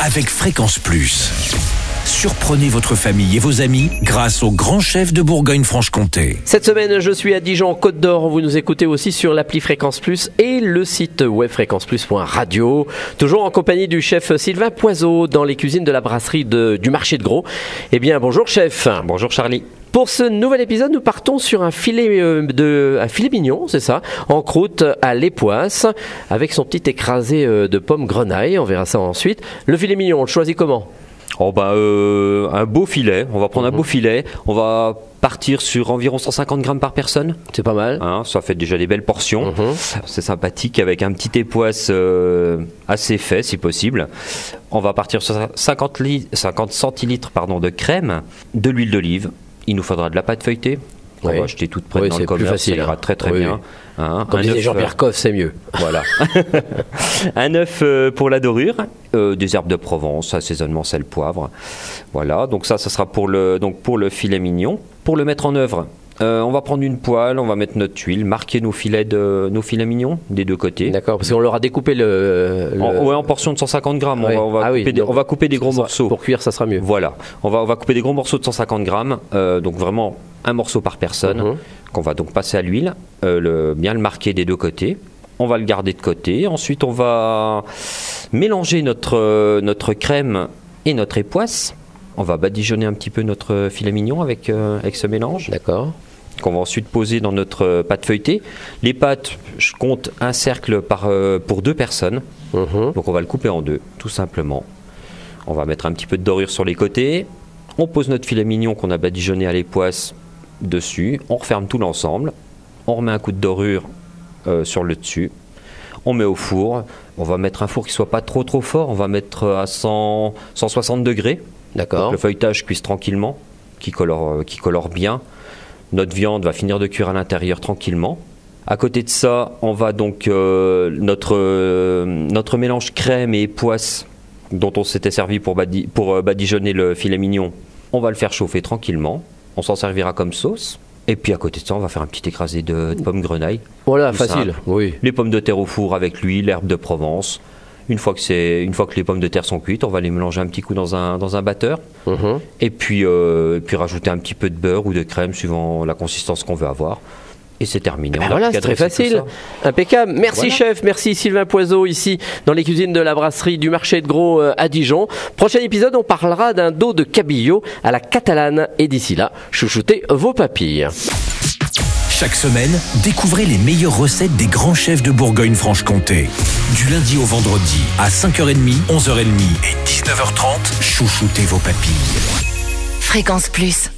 avec Fréquence Plus. Surprenez votre famille et vos amis grâce au grand chef de Bourgogne-Franche-Comté. Cette semaine, je suis à Dijon, Côte d'Or. Vous nous écoutez aussi sur l'appli Fréquence Plus et le site web fréquenceplus.radio. Toujours en compagnie du chef Sylvain Poiseau dans les cuisines de la brasserie de- du marché de Gros. Eh bien, bonjour chef. Bonjour Charlie. Pour ce nouvel épisode, nous partons sur un filet euh, de un filet mignon, c'est ça, en croûte à l'époisse, avec son petit écrasé euh, de pommes grenaille. On verra ça ensuite. Le filet mignon, on le choisit comment? Oh bah euh, un beau filet, on va prendre Mhm. un beau filet, on va partir sur environ 150 grammes par personne. C'est pas mal. Hein, ça fait déjà des belles portions. Mhm. C'est sympathique avec un petit époisse euh, assez fait si possible. On va partir sur 50, li- 50 centilitres pardon, de crème, de l'huile d'olive. Il nous faudra de la pâte feuilletée. On Oui. va acheter toute prête Oui, dans c'est le plus commerce, facile, ça ira très très Oui, bien. Hein, Comme un disait Jean-Pierre Coff, c'est mieux. Voilà. un œuf euh, pour la dorure, euh, des herbes de Provence, assaisonnement sel poivre. Voilà. Donc ça, ça sera pour le donc pour le filet mignon. Pour le mettre en œuvre, euh, on va prendre une poêle, on va mettre notre huile, marquer nos filets de nos filets mignons des deux côtés. D'accord, parce qu'on leur a découpé le. le- En, ouais, en portion de 150 grammes. Ouais. On, va, on va Ah oui, des, on va couper des gros morceaux. Pour cuire, ça sera mieux. Voilà. On va on va couper des gros morceaux de 150 grammes. euh, donc vraiment un morceau par personne Mhm. qu'on va donc passer à l'huile, euh, le, bien le marquer des deux côtés. On va le garder de côté. Ensuite, on va mélanger notre, notre crème et notre époisse. On va badigeonner un petit peu notre filet mignon avec, euh, avec ce mélange D'accord. qu'on va ensuite poser dans notre euh, pâte feuilletée. Les pâtes, je compte un cercle par, euh, pour deux personnes. Mhm. Donc on va le couper en deux, tout simplement. On va mettre un petit peu de dorure sur les côtés. On pose notre filet mignon qu'on a badigeonné à l'époisse dessus. On referme tout l'ensemble. On remet un coup de dorure euh, sur le dessus. On met au four. On va mettre un four qui soit pas trop trop fort. On va mettre à 100, 160 degrés. D'accord. le feuilletage cuise tranquillement, qui colore, euh, qui colore bien. Notre viande va finir de cuire à l'intérieur tranquillement. À côté de ça, on va donc euh, notre, euh, notre mélange crème et poisse dont on s'était servi pour, badi- pour euh, badigeonner le filet mignon. On va le faire chauffer tranquillement. On s'en servira comme sauce. Et puis à côté de ça, on va faire un petit écrasé de, de pommes grenaille. Voilà, facile. simple. Oui. Les pommes de terre au four avec l'huile, l'herbe de Provence. Une fois, que c'est, une fois que les pommes de terre sont cuites, on va les mélanger un petit coup dans un, dans un batteur. Mhm. Et puis, euh, et puis rajouter un petit peu de beurre ou de crème suivant la consistance qu'on veut avoir. Et c'est terminé. Ben On a voilà, c'est très facile. ça. Impeccable. Merci Voilà. chef, merci Sylvain Poiseau ici dans les cuisines de la brasserie du marché de Gros euh, à Dijon. Prochain épisode, on parlera d'un dos de cabillaud à la catalane et d'ici là, chouchoutez vos papilles. Chaque semaine, découvrez les meilleures recettes des grands chefs de Bourgogne-Franche-Comté. Du lundi au vendredi, à 5h30, 11h30 et 19h30, chouchoutez vos papilles. Fréquence Plus.